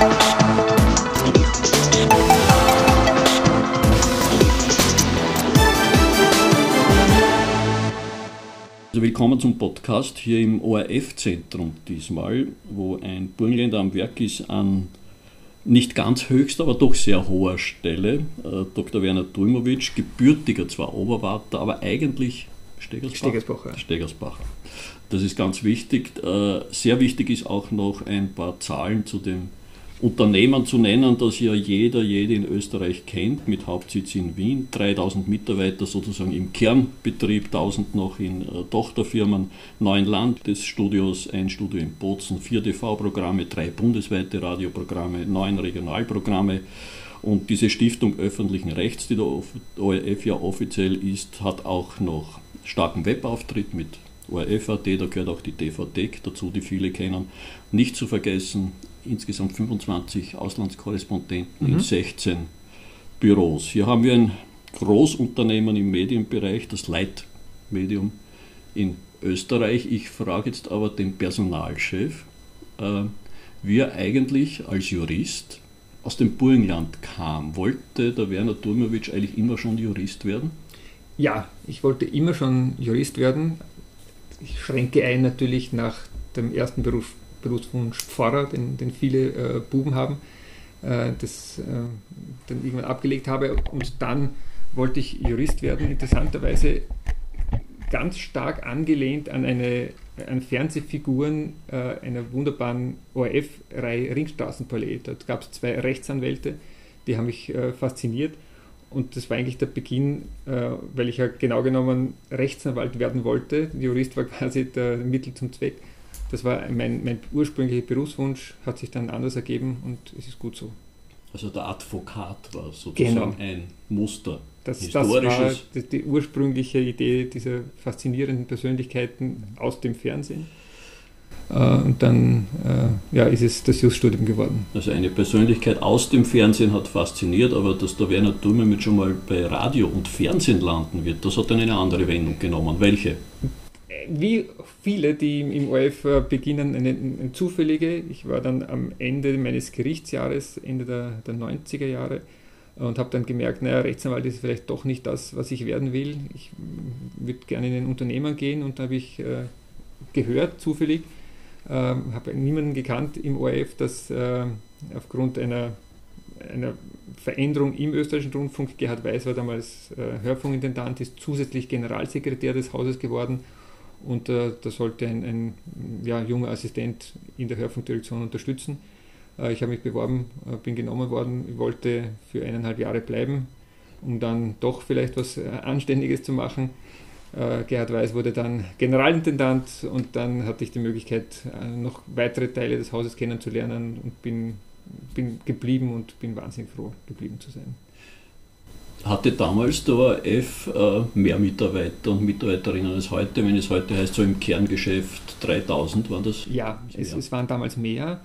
Also willkommen zum Podcast hier im ORF-Zentrum diesmal, wo ein Burgenländer am Werk ist an nicht ganz höchster, aber doch sehr hoher Stelle. Äh, Dr. Werner Dulmowitsch, gebürtiger zwar Oberwarter, aber eigentlich Stegersbach. Stegersbacher. Stegersbacher. Das ist ganz wichtig. Äh, sehr wichtig ist auch noch ein paar Zahlen zu dem Unternehmen zu nennen, das ja jeder, jede in Österreich kennt, mit Hauptsitz in Wien, 3000 Mitarbeiter sozusagen im Kernbetrieb, 1000 noch in äh, Tochterfirmen, neun Land des Studios, ein Studio in Bozen, vier TV-Programme, drei bundesweite Radioprogramme, neun Regionalprogramme. Und diese Stiftung öffentlichen Rechts, die der ORF ja offiziell ist, hat auch noch starken Webauftritt mit ORF.at, da gehört auch die DVD dazu, die viele kennen. Nicht zu vergessen, insgesamt 25 Auslandskorrespondenten mhm. in 16 Büros. Hier haben wir ein Großunternehmen im Medienbereich, das Leitmedium in Österreich. Ich frage jetzt aber den Personalchef, äh, wie er eigentlich als Jurist aus dem Burgenland kam. Wollte der Werner Turmowitsch eigentlich immer schon Jurist werden? Ja, ich wollte immer schon Jurist werden. Ich schränke ein natürlich nach dem ersten Beruf Berufswunsch Pfarrer, den, den viele äh, Buben haben, äh, das äh, dann irgendwann abgelegt habe. Und dann wollte ich Jurist werden, interessanterweise ganz stark angelehnt an eine an Fernsehfiguren äh, einer wunderbaren ORF-Reihe Ringstraßenpalais. Dort gab es zwei Rechtsanwälte, die haben mich äh, fasziniert. Und das war eigentlich der Beginn, äh, weil ich ja genau genommen Rechtsanwalt werden wollte. Jurist war quasi der Mittel zum Zweck. Das war mein, mein ursprünglicher Berufswunsch, hat sich dann anders ergeben und es ist gut so. Also der Advokat war sozusagen genau. ein Muster. Das, das war die, die, ursprüngliche Idee dieser faszinierenden Persönlichkeiten aus dem Fernsehen. Äh, und dann äh, ja, ist es das Just-Studium geworden. Also eine Persönlichkeit aus dem Fernsehen hat fasziniert, aber dass der Werner Dumme schon mal bei Radio und Fernsehen landen wird, das hat dann eine andere Wendung genommen. Welche? Wie viele, die im ORF äh, beginnen, eine, eine, zufällige. Ich war dann am Ende meines Gerichtsjahres, Ende der, der 90er Jahre, und habe dann gemerkt, naja, Rechtsanwalt ist vielleicht doch nicht das, was ich werden will. Ich würde gerne in ein Unternehmen gehen und da habe ich äh, gehört, zufällig, äh, habe niemanden gekannt im ORF, dass äh, aufgrund einer, einer Veränderung im österreichischen Rundfunk, Gerhard Weiß war damals äh, Hörfunkintendant, ist zusätzlich Generalsekretär des Hauses geworden und äh, da sollte ein, ein ja, junger Assistent in der Hörfunkdirektion unterstützen. Äh, ich habe mich beworben, äh, bin genommen worden, wollte für eineinhalb Jahre bleiben, um dann doch vielleicht was äh, Anständiges zu machen. Äh, Gerhard Weiß wurde dann Generalintendant und dann hatte ich die Möglichkeit, äh, noch weitere Teile des Hauses kennenzulernen und bin, bin geblieben und bin wahnsinnig froh, geblieben zu sein hatte damals der ORF äh, mehr Mitarbeiter und Mitarbeiterinnen als heute. Wenn es heute heißt, so im Kerngeschäft 3000 waren das? Ja, es, es, waren damals mehr,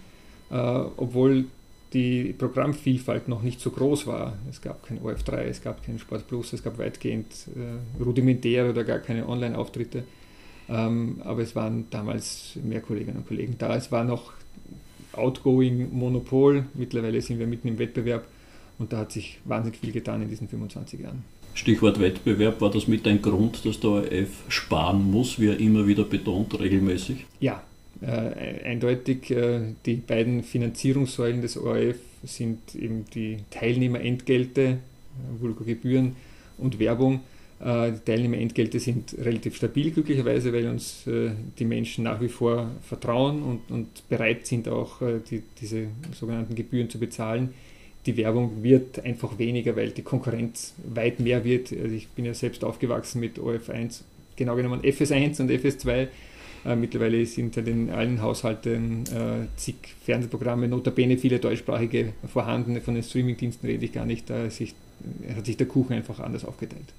äh, obwohl die Programmvielfalt noch nicht so groß war. Es gab kein OF3, es gab kein Sport Plus, es gab weitgehend äh, rudimentäre oder gar keine Online-Auftritte. Ähm, aber es waren damals mehr Kolleginnen und Kollegen da. Es war noch Outgoing Monopol. Mittlerweile sind wir mitten im Wettbewerb und da hat sich wahnsinnig viel getan in diesen 25 Jahren. Stichwort Wettbewerb, war das mit ein Grund, dass der ORF sparen muss, wie er immer wieder betont, regelmäßig? Ja, äh, eindeutig. Äh, die beiden Finanzierungssäulen des ORF sind eben die Teilnehmerentgelte, äh, Vulgo-Gebühren und Werbung. Äh, die Teilnehmerentgelte sind relativ stabil, glücklicherweise, weil uns äh, die Menschen nach wie vor vertrauen und, und bereit sind, auch äh, die, diese sogenannten Gebühren zu bezahlen die Werbung wird einfach weniger, weil die Konkurrenz weit mehr wird. Also ich bin ja selbst aufgewachsen mit OF1, genau genommen FS1 und FS2. Äh, mittlerweile sind halt in allen Haushalten äh, zig Fernsehprogramme, notabene viele deutschsprachige vorhanden. Von den Streamingdiensten rede ich gar nicht. Da sich, hat sich der Kuchen einfach anders aufgeteilt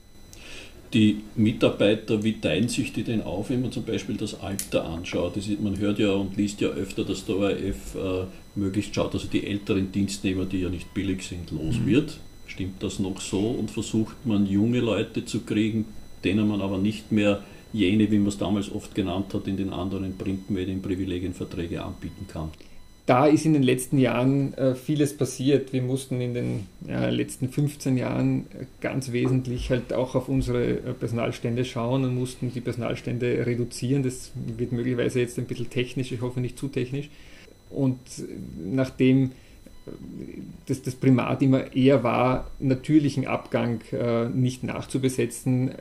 die Mitarbeiter, wie teilen sich die denn auf, wenn man zum Beispiel das Alter anschaut? Ist, man hört ja und liest ja öfter, dass der ORF äh, möglichst schaut, dass die älteren Dienstnehmer, die ja nicht billig sind, los mhm. wird. Stimmt das noch so? Und versucht man junge Leute zu kriegen, denen man aber nicht mehr jene, wie man es damals oft genannt hat, in den anderen Printmedien Privilegienverträge anbieten kann? Da ist in den letzten Jahren äh, vieles passiert. Wir mussten in den ja, letzten 15 Jahren ganz wesentlich halt auch auf unsere äh, Personalstände schauen und mussten die Personalstände reduzieren. Das wird möglicherweise jetzt ein bisschen technisch, ich hoffe nicht zu technisch. Und nachdem äh, das, Primat immer eher war, natürlichen Abgang äh, nicht nachzubesetzen,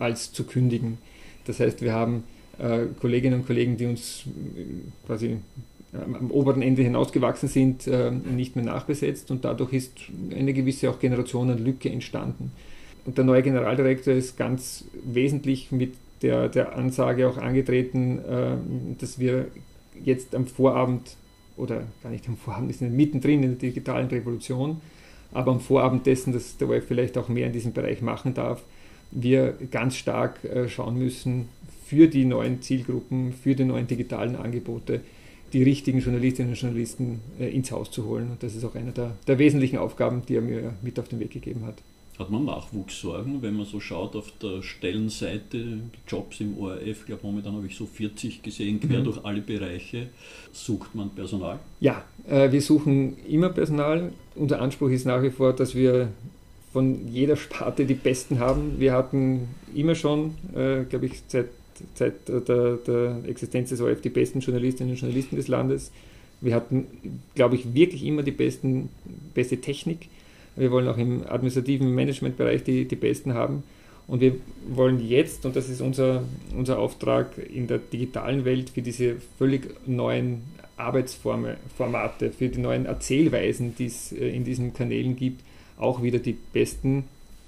als zu kündigen. Das heißt, wir haben äh, Kolleginnen und Kollegen, die uns äh, quasi am oberen Ende hinausgewachsen sind, äh, nicht mehr nachbesetzt und dadurch ist eine gewisse auch Generationenlücke entstanden. Und der neue Generaldirektor ist ganz wesentlich mit der, der Ansage auch angetreten, äh, dass wir jetzt am Vorabend oder gar nicht am Vorabend, wir sind mittendrin in der digitalen Revolution, aber am Vorabend dessen, dass der Web vielleicht auch mehr in diesem Bereich machen darf, wir ganz stark äh, schauen müssen für die neuen Zielgruppen, für die neuen digitalen Angebote, die richtigen Journalistinnen und Journalisten äh, ins Haus zu holen. Und das ist auch eine der, der wesentlichen Aufgaben, die er mir mit auf den Weg gegeben hat. Hat man Nachwuchssorgen, wenn man so schaut auf der Stellenseite, Jobs im ORF, ich glaube momentan habe ich so 40 gesehen, quer mhm. durch alle Bereiche. Sucht man Personal? Ja, äh, wir suchen immer Personal. Unser Anspruch ist nach wie vor, dass wir von jeder Sparte die Besten haben. Wir hatten immer schon, äh, glaube ich, seit Zeit der, der Existenz des ORF die besten Journalistinnen und Journalisten des Landes. Wir hatten, glaube ich, wirklich immer die besten, beste Technik. Wir wollen auch im administrativen Managementbereich die, die besten haben. Und wir wollen jetzt, und das ist unser, unser Auftrag in der digitalen Welt, für diese völlig neuen Arbeitsformate, für die neuen Erzählweisen, die es äh, in diesen Kanälen gibt, auch wieder die besten,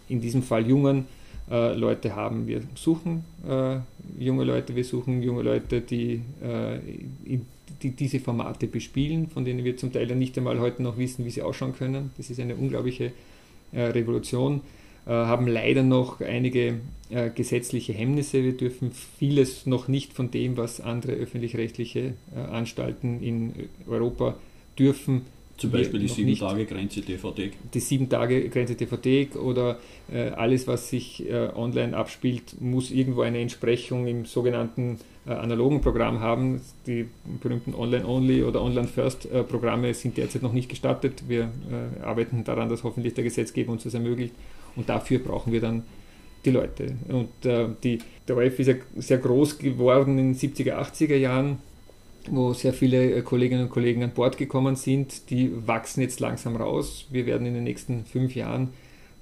in diesem Fall jungen äh, Leute haben. Wir suchen äh, junge Leute, wir suchen junge Leute, die, äh, die, diese Formate bespielen, von denen wir zum Teil ja nicht einmal heute noch wissen, wie sie ausschauen können. Das ist eine unglaubliche äh, Revolution. Äh, haben leider noch einige äh, gesetzliche Hemmnisse. Wir dürfen vieles noch nicht von dem, was andere öffentlich-rechtliche Anstalten in Europa dürfen, zum Beispiel die 7-Tage-Grenze DVD. Die 7-Tage-Grenze DVD oder äh, alles, was sich äh, online abspielt, muss irgendwo eine Entsprechung im sogenannten äh, analogen Programm haben. Die berühmten Online-Only oder Online-First-Programme sind derzeit noch nicht gestattet. Wir äh, arbeiten daran, dass hoffentlich der Gesetzgeber uns das ermöglicht. Und dafür brauchen wir dann die Leute. Und äh, die, der ORF ist ja sehr groß geworden in den 70er, 80er Jahren wo sehr viele äh, Kolleginnen und Kollegen an Bord gekommen sind. Die wachsen jetzt langsam raus. Wir werden in den nächsten fünf Jahren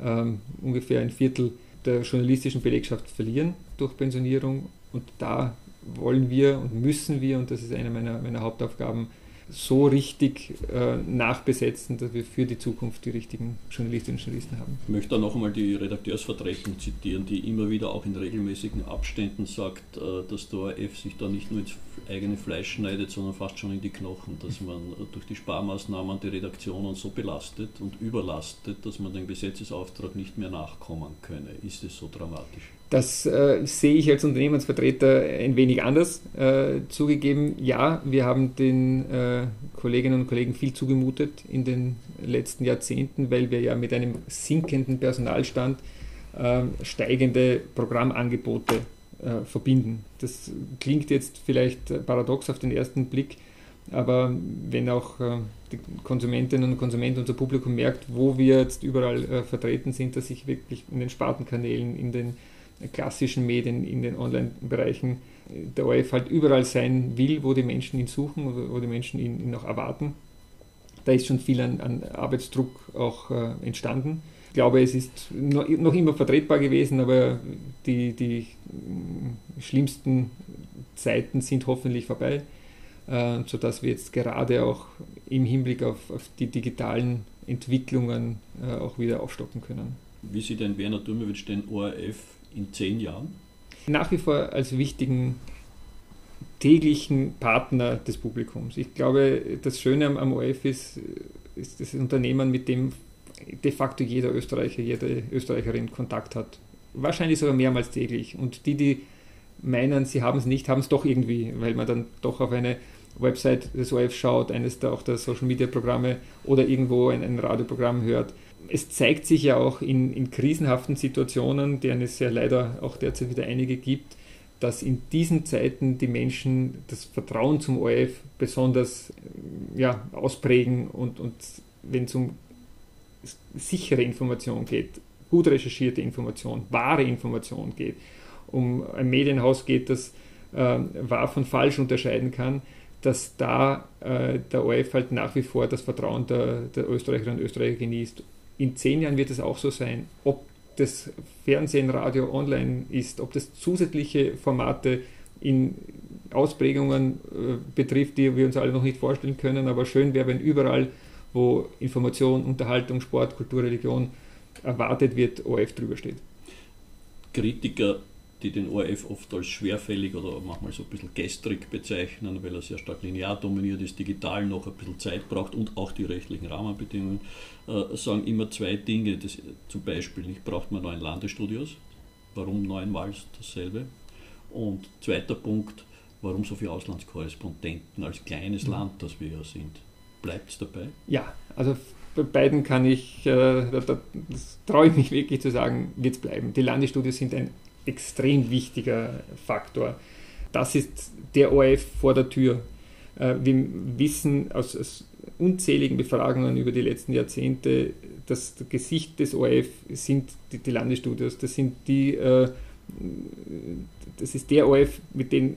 ähm, ungefähr ein Viertel der journalistischen Belegschaft verlieren durch Pensionierung. Und da wollen wir und müssen wir, und das ist eine meiner, meiner Hauptaufgaben, so richtig äh, nachbesetzen, dass wir für die Zukunft die richtigen Journalistinnen und Journalisten haben. Ich möchte da noch einmal die Redakteursvertretung zitieren, die immer wieder auch in regelmäßigen Abständen sagt, äh, dass der ORF sich da nicht nur ins eigene Fleisch schneidet, sondern fast schon in die Knochen, dass man durch die Sparmaßnahmen die Redaktionen so belastet und überlastet, dass man dem Gesetzesauftrag nicht mehr nachkommen könne. Ist es so dramatisch? Das äh, sehe ich als Unternehmensvertreter ein wenig anders. Äh, zugegeben, ja, wir haben den äh, Kolleginnen und Kollegen viel zugemutet in den letzten Jahrzehnten, weil wir ja mit einem sinkenden Personalstand ähm, steigende Programmangebote äh, verbinden. Das klingt jetzt vielleicht paradox auf den ersten Blick, aber wenn auch äh, die Konsumentinnen und Konsumenten, unser Publikum merkt, wo wir jetzt überall äh, vertreten sind, dass sich wirklich in den Spartenkanälen, in den klassischen Medien, in den Online-Bereichen der ORF halt überall sein will, wo die Menschen ihn suchen, wo die Menschen ihn, ihn auch erwarten. Da ist schon viel an, an Arbeitsdruck auch äh, entstanden. Ich glaube, es ist noch, noch, immer vertretbar gewesen, aber die, die mm, schlimmsten Zeiten sind hoffentlich vorbei, äh, sodass wir jetzt gerade auch im Hinblick auf, auf die digitalen Entwicklungen äh, auch wieder aufstocken können. Wie sieht ein Werner Dürmewitsch den ORF in zehn Jahren? Nach wie vor als wichtigen täglichen Partner des Publikums. Ich glaube, das Schöne am, am ORF ist, ist das Unternehmen, mit dem de facto jeder Österreicher, jede Österreicherin Kontakt hat. Wahrscheinlich sogar mehrmals täglich. Und die, die meinen, sie haben es nicht, haben es doch irgendwie, weil man dann doch auf eine Website des ORF schaut, eines der auch der Social Media Programme oder irgendwo ein, ein Radioprogramm hört es zeigt sich ja auch in, in krisenhaften Situationen, deren es ja leider auch derzeit wieder einige gibt, dass in diesen Zeiten die Menschen das Vertrauen zum ORF besonders ja, ausprägen und, und wenn es um sichere Information geht, gut recherchierte Information, wahre Information geht, um ein Medienhaus geht, das äh, wahr von falsch unterscheiden kann, dass da äh, der ORF halt nach wie vor das Vertrauen der, der Österreicherinnen und Österreicher genießt. In zehn Jahren wird es auch so sein. Ob das Fernsehen, Radio, Online ist, ob das zusätzliche Formate in Ausprägungen äh, betrifft, die wir uns alle noch nicht vorstellen können, aber schön wäre, wenn überall, wo Information, Unterhaltung, Sport, Kultur, Religion erwartet wird, ORF drüber steht. Kritiker die den ORF oft als schwerfällig oder manchmal so ein bisschen gestrig bezeichnen, weil er sehr stark linear dominiert ist, digital noch ein bisschen Zeit braucht und auch die rechtlichen Rahmenbedingungen, äh, sagen immer zwei Dinge. Das, zum Beispiel, nicht braucht man neun Landestudios. Warum neunmal dasselbe? Und zweiter Punkt, warum so viele Auslandskorrespondenten als kleines mhm. Land, das wir ja sind? Bleibt es dabei? Ja, also bei beiden kann ich, äh, da, das traue ich mich wirklich zu sagen, wird es bleiben. Die Landestudios sind ein extrem wichtiger Faktor. Das ist der ORF vor der Tür. Äh, wir wissen aus, aus unzähligen Befragungen über die letzten Jahrzehnte, dass das Gesicht des ORF sind die, die Landesstudios. Das sind die, äh, das ist der ORF, mit dem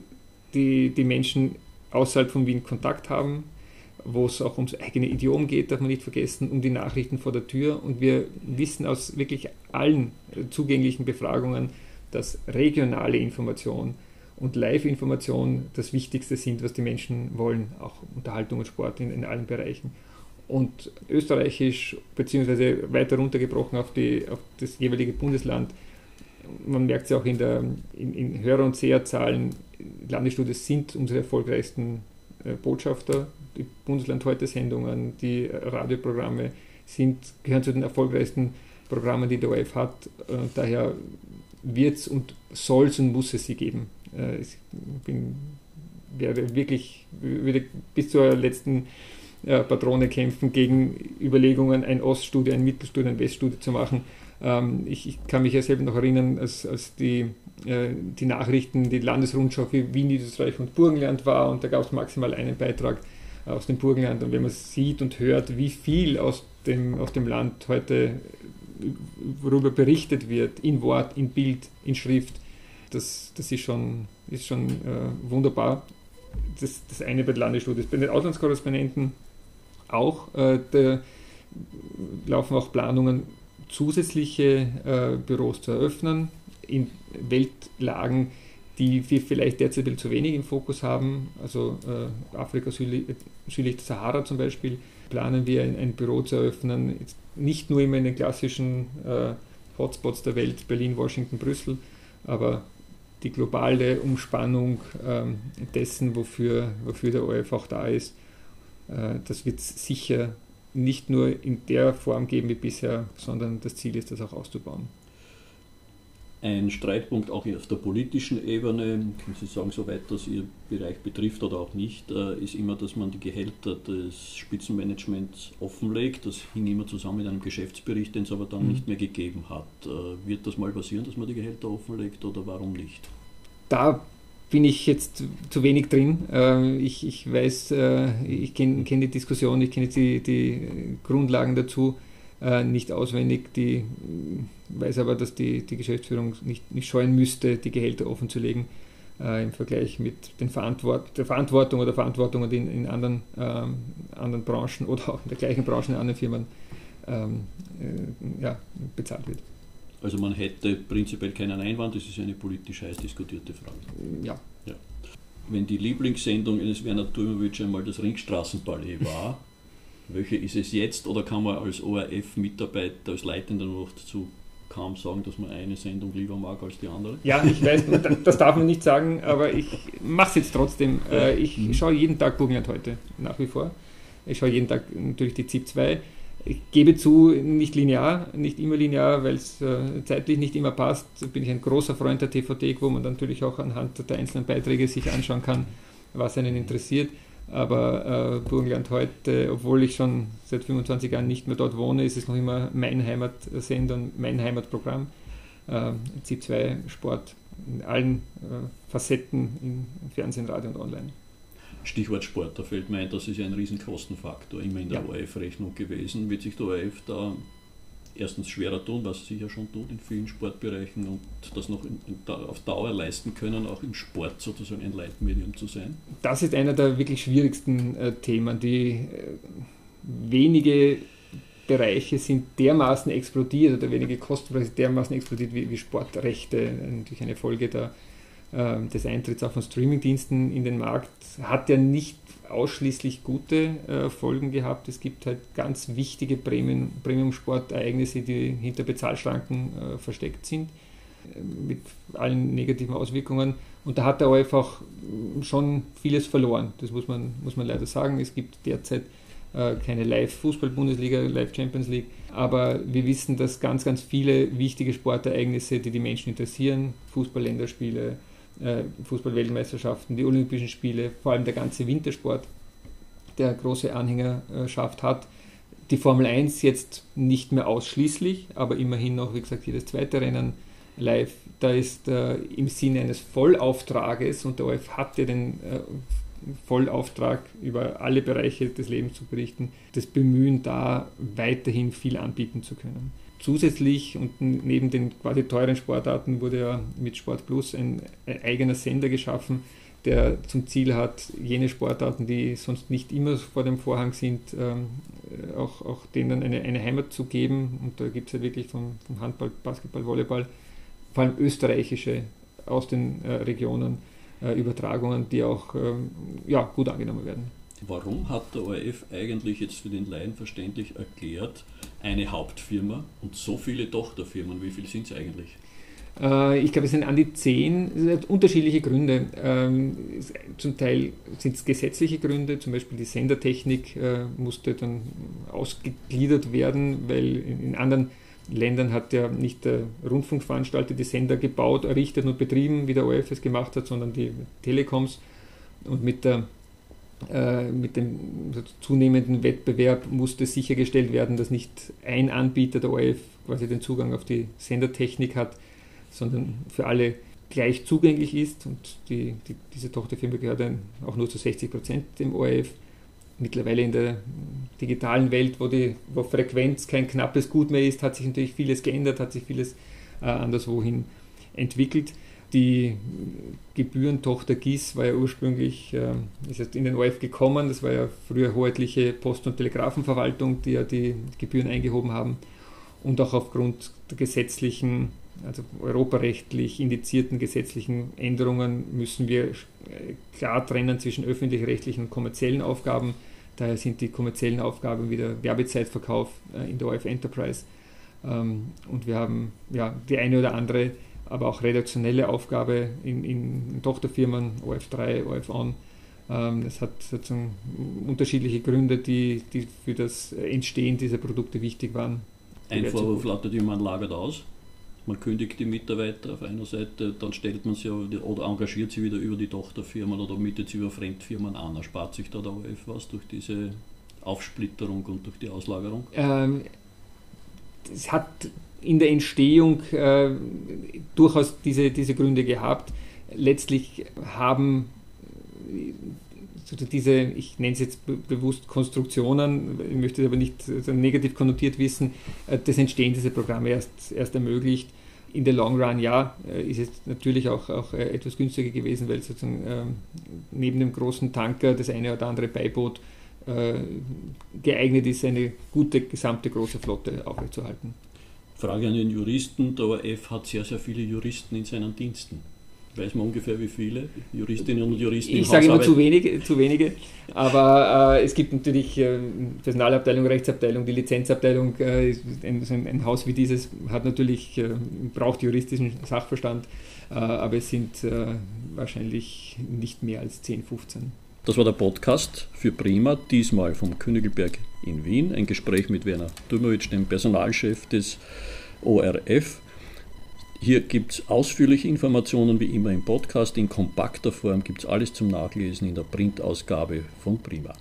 die, die Menschen außerhalb von Wien Kontakt haben, wo es auch ums eigene Idiom geht, darf man nicht vergessen, um die Nachrichten vor der Tür. Und wir wissen aus wirklich allen zugänglichen Befragungen, dass regionale Information und Live-Information das Wichtigste sind, was die Menschen wollen, auch Unterhaltung und Sport in, in allen Bereichen. Und österreichisch, beziehungsweise weiter runtergebrochen auf, die, auf das jeweilige Bundesland, man merkt es ja auch in, der, in, in Hörer- und Seherzahlen, Landesstudios sind unsere erfolgreichsten äh, Botschafter. Die Bundesland heute Sendungen, die Radioprogramme sind, gehören zu den erfolgreichsten Programmen, die der ORF hat. Äh, daher wird es und soll es und muss es sie geben. Äh, ich bin, werde wirklich, würde bis zur letzten äh, Patrone kämpfen gegen Überlegungen, ein Oststudio, ein Mittelstudio, ein Weststudio zu machen. Ähm, ich, ich, kann mich ja selber noch erinnern, als, als die, äh, die Nachrichten, die Landesrundschau für Wien, Niederösterreich und Burgenland war und da gab es maximal einen Beitrag aus dem Burgenland und wenn man sieht und hört, wie viel aus dem, aus dem Land heute worüber berichtet wird, in Wort, in Bild, in Schrift, das, das ist schon, ist schon äh, wunderbar. Das, das eine bei den Landesstudios. Bei den Auslandskorrespondenten auch, äh, da laufen auch Planungen, zusätzliche äh, Büros zu eröffnen in Weltlagen, die wir vielleicht derzeit zu wenig im Fokus haben. Also äh, Afrika südlich, südlich der Sahara zum Beispiel planen wir ein, ein Büro zu eröffnen. Jetzt nicht nur immer in den klassischen äh, Hotspots der Welt, Berlin, Washington, Brüssel, aber die globale Umspannung ähm, dessen, wofür, wofür der ORF auch da ist, äh, das wird es sicher nicht nur in der Form geben wie bisher, sondern das Ziel ist, das auch auszubauen. Ein Streitpunkt auch auf der politischen Ebene, können Sie sagen, soweit das Ihr Bereich betrifft oder auch nicht, äh, ist immer, dass man die Gehälter des Spitzenmanagements offenlegt. Das hing immer zusammen mit einem Geschäftsbericht, den es aber dann mhm. nicht mehr gegeben hat. Äh, wird das mal passieren, dass man die Gehälter offenlegt oder warum nicht? Da bin ich jetzt zu wenig drin. Äh, ich, ich weiß, ich kenne kenn die Diskussion, ich kenne die, die Grundlagen dazu äh, nicht auswendig. Die weiß aber, dass die, die Geschäftsführung nicht, nicht scheuen müsste, die Gehälter offenzulegen äh, im Vergleich mit den Verantwort der Verantwortung oder Verantwortungen, die in, in anderen, ähm, anderen Branchen oder auch in der gleichen Branche in anderen Firmen ähm, äh, ja, bezahlt wird. Also man hätte prinzipiell keinen Einwand, das ist eine politisch heiß diskutierte Frage. Ja. ja. Wenn die Lieblingssendung eines Werner Dümowitsch einmal das Ringstraßenballet war, welche ist es jetzt oder kann man als ORF-Mitarbeiter, als Leitender noch dazu kaum sagen, dass man eine Sendung lieber mag als die andere? Ja, ich weiß, das darf man nicht sagen, aber ich mache es jetzt trotzdem. Äh, ich mhm. schaue jeden Tag Burgenland heute, nach wie vor. Ich schaue jeden Tag natürlich die ZIP 2. Ich gebe zu, nicht linear, nicht immer linear, weil es äh, zeitlich nicht immer passt. Bin ich ein großer Freund der TVT, wo man natürlich auch anhand der einzelnen Beiträge sich anschauen kann, was einen interessiert. Aber äh, Burgenland heute, obwohl ich schon seit 25 Jahren nicht mehr dort wohne, ist es noch immer mein Heimatsender und mein Heimatprogramm. Äh, C2 Sport in allen äh, Facetten im Fernsehen, Radio und Online. Stichwort Sport, da fällt mir ein, das ist ja ein Riesenkostenfaktor immer in der ja. ORF-Rechnung gewesen. Wird sich der ORF da erstens schwerer tun, was sie ja schon tut in vielen Sportbereichen und das noch in, in, auf Dauer leisten können, auch im Sport sozusagen ein Leitmedium zu sein? Das ist einer der wirklich schwierigsten äh, Themen. Die äh, wenige Bereiche sind dermaßen explodiert oder wenige Kostenbereiche dermaßen explodiert wie, wie Sportrechte, natürlich eine Folge der, des Eintritts auch von Streamingdiensten in den Markt, hat ja nicht ausschließlich gute äh, Folgen gehabt. Es gibt halt ganz wichtige Premium-Sportereignisse, die hinter Bezahlschranken äh, versteckt sind, äh, mit allen negativen Auswirkungen. Und da hat der ORF auch schon vieles verloren. Das muss man, muss man leider sagen. Es gibt derzeit äh, keine Live-Fußball-Bundesliga, Live-Champions League. Aber wir wissen, dass ganz, ganz viele wichtige Sportereignisse, die die Menschen interessieren, Fußball-Länderspiele, äh, Fußball-Weltmeisterschaften, die Olympischen Spiele, vor allem der ganze Wintersport, der große Anhängerschaft hat. Die Formel 1 jetzt nicht mehr ausschließlich, aber immerhin noch, wie gesagt, jedes zweite Rennen live. Da ist äh, im Sinne eines Vollauftrages, und der ORF hat ja den äh, Vollauftrag über alle Bereiche des Lebens zu berichten, das Bemühen da weiterhin viel anbieten zu können. Zusätzlich und neben den quasi teuren Sportarten wurde ja mit Sport Plus ein, eigener Sender geschaffen, der zum Ziel hat, jene Sportarten, die sonst nicht immer vor dem Vorhang sind, ähm, auch, auch denen eine, eine Heimat zu geben. Und da gibt es ja wirklich vom, vom, Handball, Basketball, Volleyball, vor allem österreichische aus den äh, Regionen, äh, Übertragungen, die auch ähm, ja, gut angenommen werden. Warum hat der ORF eigentlich jetzt für den Laien verständlich erklärt, eine Hauptfirma und so viele Tochterfirmen? Wie viele sind es eigentlich? Äh, ich glaube, es sind an die zehn. Es unterschiedliche Gründe. Ähm, zum Teil sind es gesetzliche Gründe, zum Beispiel die Sendertechnik äh, musste dann ausgegliedert werden, weil in anderen Ländern hat ja nicht der Rundfunkveranstalter die Sender gebaut, errichtet und betrieben, wie der ORF es gemacht hat, sondern die Telekoms. Und mit der mit dem zunehmenden Wettbewerb musste sichergestellt werden, dass nicht ein Anbieter der ORF quasi den Zugang auf die Sendertechnik hat, sondern für alle gleich zugänglich ist. Und die, die, diese Tochterfirma gehört dann auch nur zu 60 Prozent dem ORF. Mittlerweile in der digitalen Welt, wo, die, wo Frequenz kein knappes Gut mehr ist, hat sich natürlich vieles geändert, hat sich vieles äh, anderswohin entwickelt. Die Gebührentochter GIS war ja ursprünglich äh, ist jetzt in den ORF gekommen. Das war ja früher hoheitliche Post- und Telegrafenverwaltung, die ja die Gebühren eingehoben haben. Und auch aufgrund der gesetzlichen, also europarechtlich indizierten gesetzlichen Änderungen müssen wir äh, klar trennen zwischen öffentlich-rechtlichen und kommerziellen Aufgaben. Daher sind die kommerziellen Aufgaben wieder Werbezeitverkauf äh, in der ORF Enterprise. Ähm, und wir haben ja die eine oder andere aber auch redaktionelle Aufgabe in, in Tochterfirmen, OF3, OF-On. Ähm, das hat sozusagen unterschiedliche Gründe, die, die für das Entstehen dieser Produkte wichtig waren. Ein Vorwurf lautet, man lagert aus. Man kündigt die Mitarbeiter auf einer Seite, dann stellt man sie oder engagiert sie wieder über die Tochterfirmen oder mietet sie über Fremdfirmen an. Erspart sich da der OF was durch diese Aufsplitterung und durch die Auslagerung? Ähm, es hat in der Entstehung äh, durchaus diese, diese Gründe gehabt. Letztlich haben diese, ich nenne es jetzt bewusst Konstruktionen, ich möchte es aber nicht negativ konnotiert wissen, äh, das Entstehen dieser Programme erst, erst ermöglicht. In der Long Run, ja, äh, ist es natürlich auch, auch äh, etwas günstiger gewesen, weil sozusagen ähm, neben dem großen Tanker das eine oder andere Beiboot geeignet ist, eine gute gesamte große Flotte aufrechtzuerhalten. Frage an den Juristen, der ORF hat sehr, sehr viele Juristen in seinen Diensten. Weiß man ungefähr wie viele Juristinnen und Juristen? Ich sage immer zu wenige, zu wenige. Aber äh, es gibt natürlich äh, Personalabteilung, Rechtsabteilung, die Lizenzabteilung. Äh, ein, ein, Haus wie dieses hat natürlich äh, braucht juristischen Sachverstand, äh, aber es sind äh, wahrscheinlich nicht mehr als 10, 15. Das war der Podcast für Prima, diesmal vom Königelberg in Wien. Ein Gespräch mit Werner Dümowitsch, dem Personalchef des ORF. Hier gibt es ausführliche Informationen wie immer im Podcast. In kompakter Form gibt es alles zum Nachlesen in der Printausgabe von Prima.